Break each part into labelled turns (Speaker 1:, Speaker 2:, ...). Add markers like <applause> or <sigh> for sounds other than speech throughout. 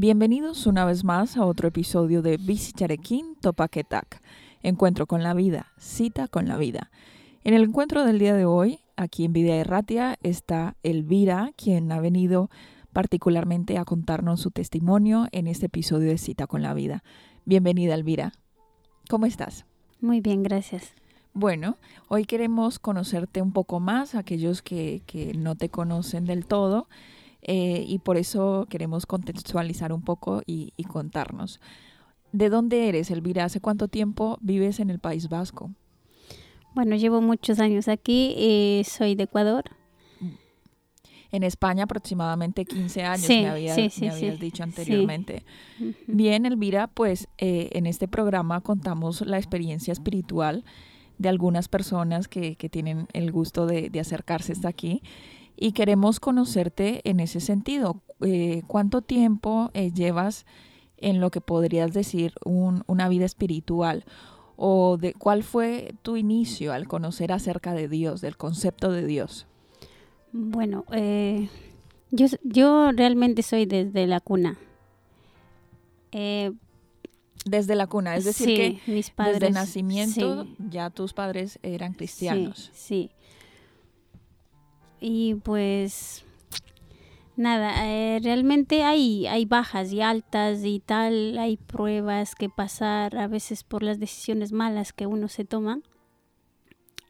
Speaker 1: Bienvenidos una vez más a otro episodio de Visicharequín Topaquetac, Encuentro con la vida, cita con la vida. En el encuentro del día de hoy, aquí en Vida Erratia, está Elvira, quien ha venido particularmente a contarnos su testimonio en este episodio de Cita con la vida. Bienvenida, Elvira. ¿Cómo estás?
Speaker 2: Muy bien, gracias.
Speaker 1: Bueno, hoy queremos conocerte un poco más, aquellos que, que no te conocen del todo. Eh, y por eso queremos contextualizar un poco y, contarnos. ¿De dónde eres, Elvira? ¿Hace cuánto tiempo vives en el País Vasco?
Speaker 2: Bueno, llevo muchos años aquí, y soy de Ecuador.
Speaker 1: En España aproximadamente 15 años, me, habías, dicho anteriormente. Bien, Elvira, pues eh, en este programa contamos la experiencia espiritual de algunas personas que, que tienen el gusto de, de acercarse hasta aquí y queremos conocerte en ese sentido. Eh, ¿Cuánto tiempo eh, llevas en lo que podrías decir una vida espiritual? ¿O de cuál fue tu inicio al conocer acerca de Dios, del concepto de Dios?
Speaker 2: Bueno, eh, yo, yo realmente soy desde la cuna.
Speaker 1: desde la cuna, es decir, que mis padres, desde nacimiento ya tus padres eran cristianos.
Speaker 2: Sí, sí. Y pues nada, eh, realmente hay, hay bajas y altas y tal, hay pruebas que pasar a veces por las decisiones malas que uno se toma.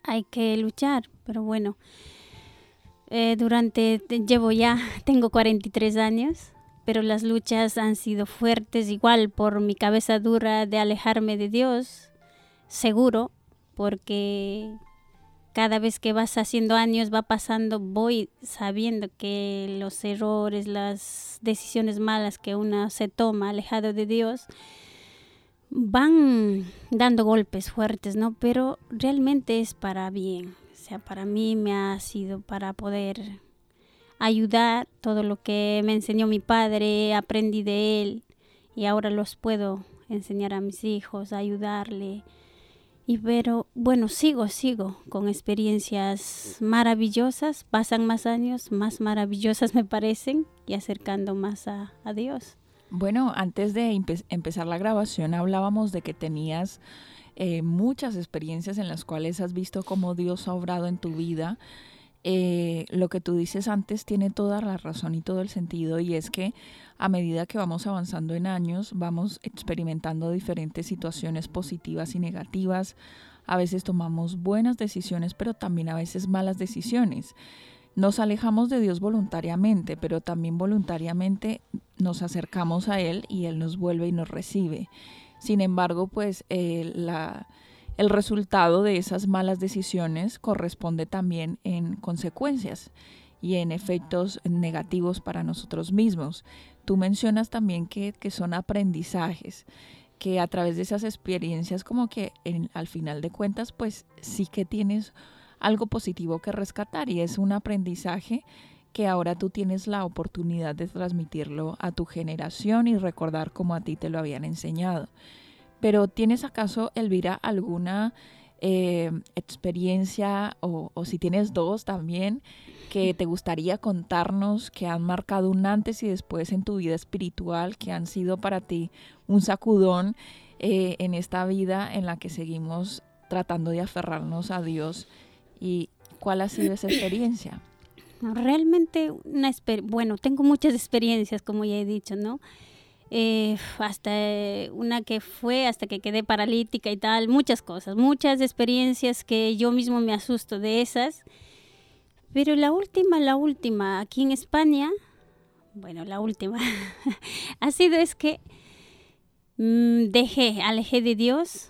Speaker 2: Hay que luchar, pero bueno, eh, durante, llevo ya, <laughs> tengo 43 años, pero las luchas han sido fuertes igual por mi cabeza dura de alejarme de Dios, seguro, porque cada vez que vas haciendo años, va pasando, voy sabiendo que los errores, las decisiones malas que uno se toma alejado de Dios, van dando golpes fuertes, ¿no? Pero realmente es para bien. O sea, para mí me ha sido para poder ayudar todo lo que me enseñó mi padre, aprendí de él y ahora los puedo enseñar a mis hijos, ayudarle y pero bueno, sigo, sigo con experiencias maravillosas, pasan más años, más maravillosas me parecen y acercando más a, Dios.
Speaker 1: Bueno, antes de empezar la grabación hablábamos de que tenías eh, muchas experiencias en las cuales has visto cómo Dios ha obrado en tu vida. Eh, lo que tú dices antes tiene toda la razón y todo el sentido y es que a medida que vamos avanzando en años, vamos experimentando diferentes situaciones positivas y negativas. A veces tomamos buenas decisiones, pero también a veces malas decisiones. Nos alejamos de Dios voluntariamente, pero también voluntariamente nos acercamos a Él y Él nos vuelve y nos recibe. Sin embargo, pues eh, la, el resultado de esas malas decisiones corresponde también en consecuencias y en efectos negativos para nosotros mismos. Tú mencionas también que, son aprendizajes, que a través de esas experiencias como que al final de cuentas pues sí que tienes algo positivo que rescatar y es un aprendizaje que ahora tú tienes la oportunidad de transmitirlo a tu generación y recordar cómo a ti te lo habían enseñado. Pero ¿tienes acaso, Elvira, alguna eh, experiencia o, si tienes dos también que te gustaría contarnos que han marcado un antes y después en tu vida espiritual, que han sido para ti un sacudón eh, en esta vida en la que seguimos tratando de aferrarnos a Dios? ¿Y cuál ha sido esa experiencia?
Speaker 2: Realmente, una bueno, tengo muchas <laughs> experiencias, como ya he dicho, ¿no? Eh, hasta una que fue hasta que quedé paralítica y tal, muchas cosas, muchas experiencias que yo mismo me asusto de esas. Pero la última, la última, aquí en España, bueno, la última, <laughs> ha sido es que mm, dejé, alejé de Dios,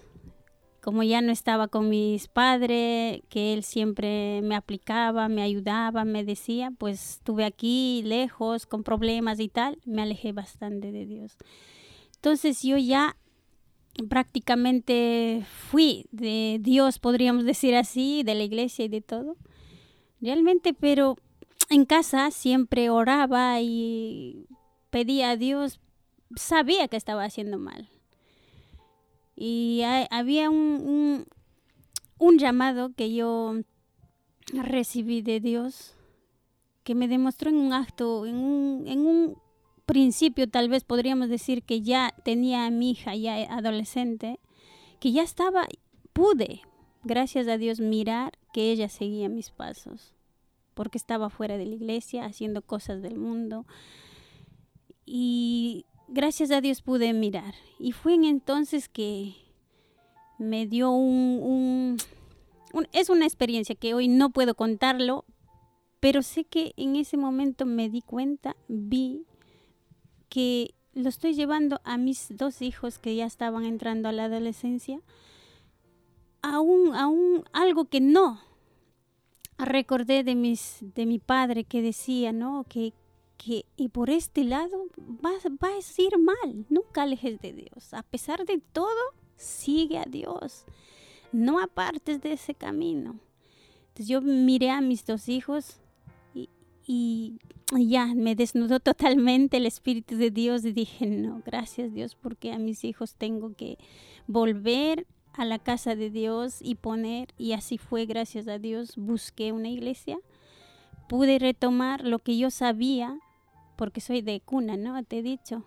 Speaker 2: como ya no estaba con mis padres, que él siempre me aplicaba, me ayudaba, me decía, pues estuve aquí lejos, con problemas y tal, me alejé bastante de Dios. Entonces yo ya prácticamente fui de Dios, podríamos decir así, de la iglesia y de todo realmente, pero en casa siempre oraba y pedía a Dios, sabía que estaba haciendo mal. Y había un, un, llamado que yo recibí de Dios que me demostró en un acto, en un, en un principio tal vez podríamos decir que ya tenía a mi hija ya adolescente, que ya estaba, pude, gracias a Dios, mirar que ella seguía mis pasos, porque estaba fuera de la iglesia, haciendo cosas del mundo. Y gracias a Dios pude mirar. Y fue entonces que me dio un, Es una experiencia que hoy no puedo contarlo, pero sé que en ese momento me di cuenta, vi que lo estoy llevando a mis dos hijos que ya estaban entrando a la adolescencia a un algo que no. Recordé de, mis, de mi padre que decía, ¿no? Que, y por este lado va, va a ir mal, nunca alejes de Dios. A pesar de todo, sigue a Dios. No apartes de ese camino. Entonces yo miré a mis dos hijos y, y ya me desnudó totalmente el Espíritu de Dios y dije, no, gracias Dios, porque a mis hijos tengo que volver a la casa de Dios y poner, y así fue, gracias a Dios, busqué una iglesia, pude retomar lo que yo sabía, porque soy de cuna, ¿no? Te he dicho.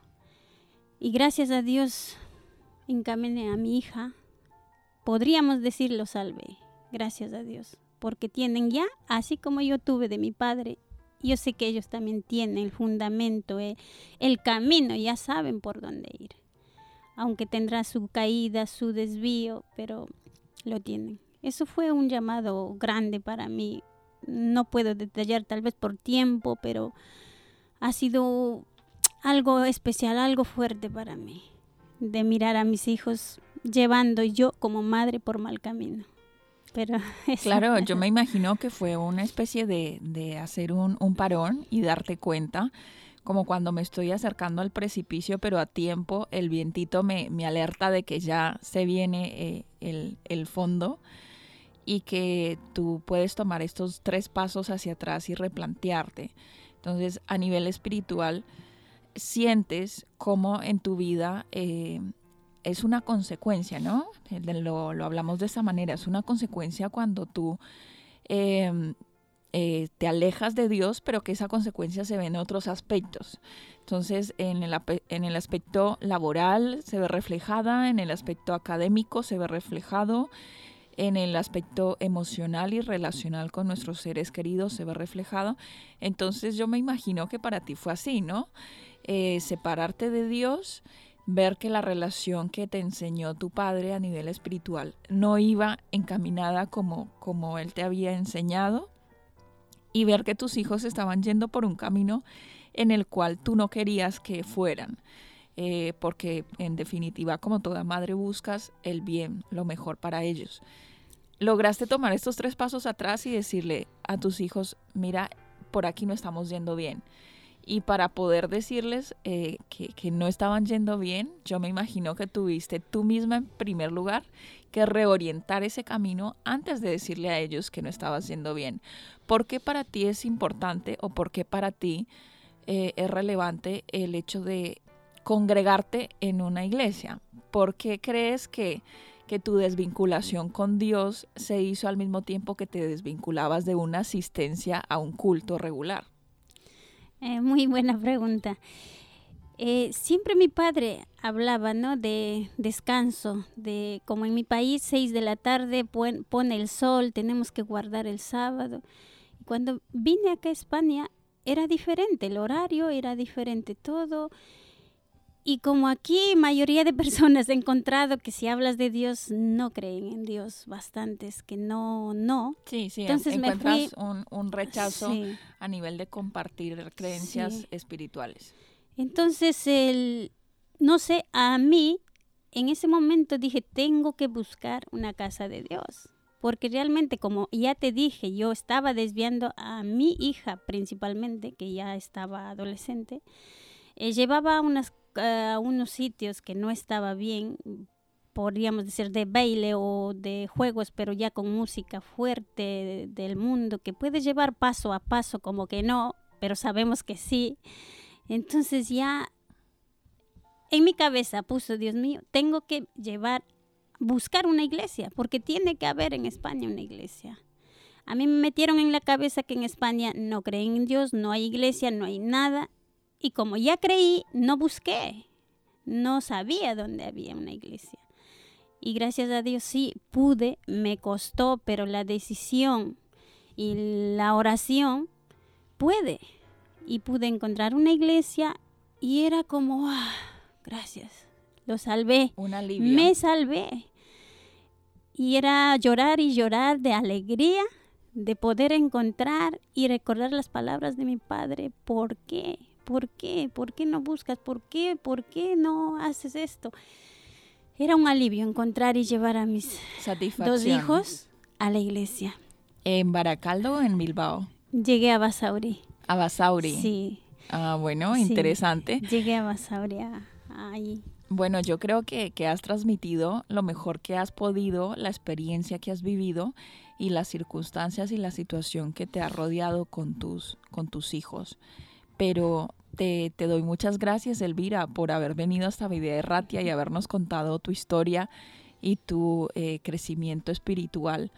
Speaker 2: Y gracias a Dios encaminé a mi hija, podríamos decirlo salve, gracias a Dios, porque tienen ya, así como yo tuve de mi padre, yo sé que ellos también tienen el fundamento, eh, el camino, ya saben por dónde ir aunque tendrá su caída, su desvío, pero lo tienen. Eso fue un llamado grande para mí. No puedo detallar tal vez por tiempo, pero ha sido algo especial, algo fuerte para mí, de mirar a mis hijos llevando yo como madre por mal camino. Pero <laughs>
Speaker 1: claro, yo me imagino que fue una especie de, de hacer un, un parón y darte cuenta como cuando me estoy acercando al precipicio, pero a tiempo el vientito me, alerta de que ya se viene eh, el, fondo y que tú puedes tomar estos tres pasos hacia atrás y replantearte. Entonces, a nivel espiritual, sientes cómo en tu vida eh, es una consecuencia, ¿no? Lo, lo, hablamos de esa manera, es una consecuencia cuando tú em, eh, te alejas de Dios, pero que esa consecuencia se ve en otros aspectos. Entonces, en el, en el aspecto laboral se ve reflejada, en el aspecto académico se ve reflejado, en el aspecto emocional y relacional con nuestros seres queridos se ve reflejado. Entonces, yo me imagino que para ti fue así, ¿no? Eh, separarte de Dios ver que la relación que te enseñó tu padre a nivel espiritual no iba encaminada como, como él te había enseñado y ver que tus hijos estaban yendo por un camino en el cual tú no querías que fueran. Eh, porque en definitiva, como toda madre, buscas el bien, lo mejor para ellos. Lograste tomar estos tres pasos atrás y decirle a tus hijos, mira, por aquí no estamos yendo bien. Y para poder decirles eh, que, no estaban yendo bien, yo me imagino que tuviste tú misma en primer lugar que reorientar ese camino antes de decirle a ellos que no estabas yendo bien. ¿Por qué para ti es importante o por qué para ti eh, es relevante el hecho de congregarte en una iglesia? ¿Por qué crees que, que tu desvinculación con Dios se hizo al mismo tiempo que te desvinculabas de una asistencia a un culto regular?
Speaker 2: Eh, muy buena pregunta. Eh, siempre mi padre hablaba, ¿no? De descanso, de como en mi país, seis de la tarde pone el sol, tenemos que guardar el sábado. Cuando vine acá a España era diferente, el horario era diferente, todo. Y como aquí mayoría de <laughs> personas he encontrado que si hablas de Dios no creen en Dios, bastantes que no, no.
Speaker 1: Sí, sí, entonces encuentras un, un, rechazo a nivel de compartir creencias espirituales.
Speaker 2: Entonces, el, no sé, a mí en ese momento dije, tengo que buscar una casa de Dios. Porque realmente, como ya te dije, yo estaba desviando a mi hija principalmente, que ya estaba adolescente. Eh, llevaba unas, a unos sitios que no estaba bien, podríamos decir de baile o de juegos, pero ya con música fuerte del mundo, que puede llevar paso a paso, como que no, pero sabemos que sí. Entonces ya en mi cabeza puso, Dios mío, tengo que llevar, buscar una iglesia, porque tiene que haber en España una iglesia. A mí me metieron en la cabeza que en España no creen en Dios, no hay iglesia, no hay nada. Y como ya creí, no busqué, no sabía dónde había una iglesia. Y gracias a Dios sí pude, me costó, pero la decisión y la oración puede y pude encontrar una iglesia y era como, ah, gracias, lo salvé.
Speaker 1: Un alivio.
Speaker 2: Me salvé. Y era llorar y llorar de alegría de poder encontrar y recordar las palabras de mi padre. ¿Por qué? ¿Por qué? ¿Por qué no buscas? ¿Por qué? ¿Por qué no haces esto? Era un alivio encontrar y llevar a mis dos hijos a la iglesia.
Speaker 1: ¿En Baracaldo o en Bilbao?
Speaker 2: Llegué a Basauri.
Speaker 1: A Basauri.
Speaker 2: Sí.
Speaker 1: Ah, bueno, interesante.
Speaker 2: Llegué a Basauri ahí.
Speaker 1: Bueno, yo creo que, que, has transmitido lo mejor que has podido, la experiencia que has vivido y las circunstancias y la situación que te ha rodeado con tus, con tus hijos. Pero te, te doy muchas gracias, Elvira, por haber venido hasta Vida Erratia y habernos contado tu historia y tu eh, crecimiento espiritual.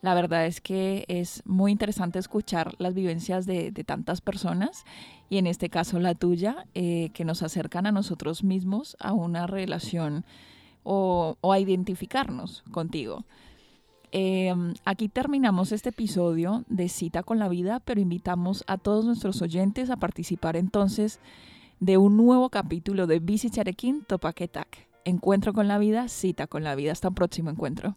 Speaker 1: La verdad es que es muy interesante escuchar las vivencias de, tantas personas y en este caso la tuya, eh, que nos acercan a nosotros mismos a una relación o, a identificarnos contigo. Em, aquí terminamos este episodio de Cita con la Vida, pero invitamos a todos nuestros oyentes a participar entonces de un nuevo capítulo de Bici Charequín Topaquetac. Encuentro con la vida, cita con la vida. Hasta un próximo encuentro.